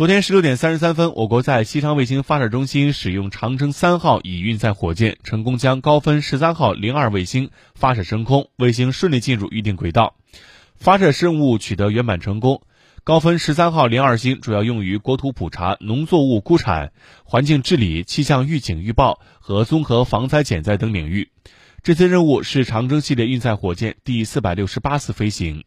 昨天十六点三十三分我国在西昌卫星发射中心使用长征三号乙运载火箭成功将高分十三号零二卫星发射升空卫星顺利进入预定轨道。发射任务取得圆满成功高分十三号零二星主要用于国土普查农作物估产环境治理气象预警预报和综合防灾减灾等领域。这次任务是长征系列运载火箭第四百六十八次飞行。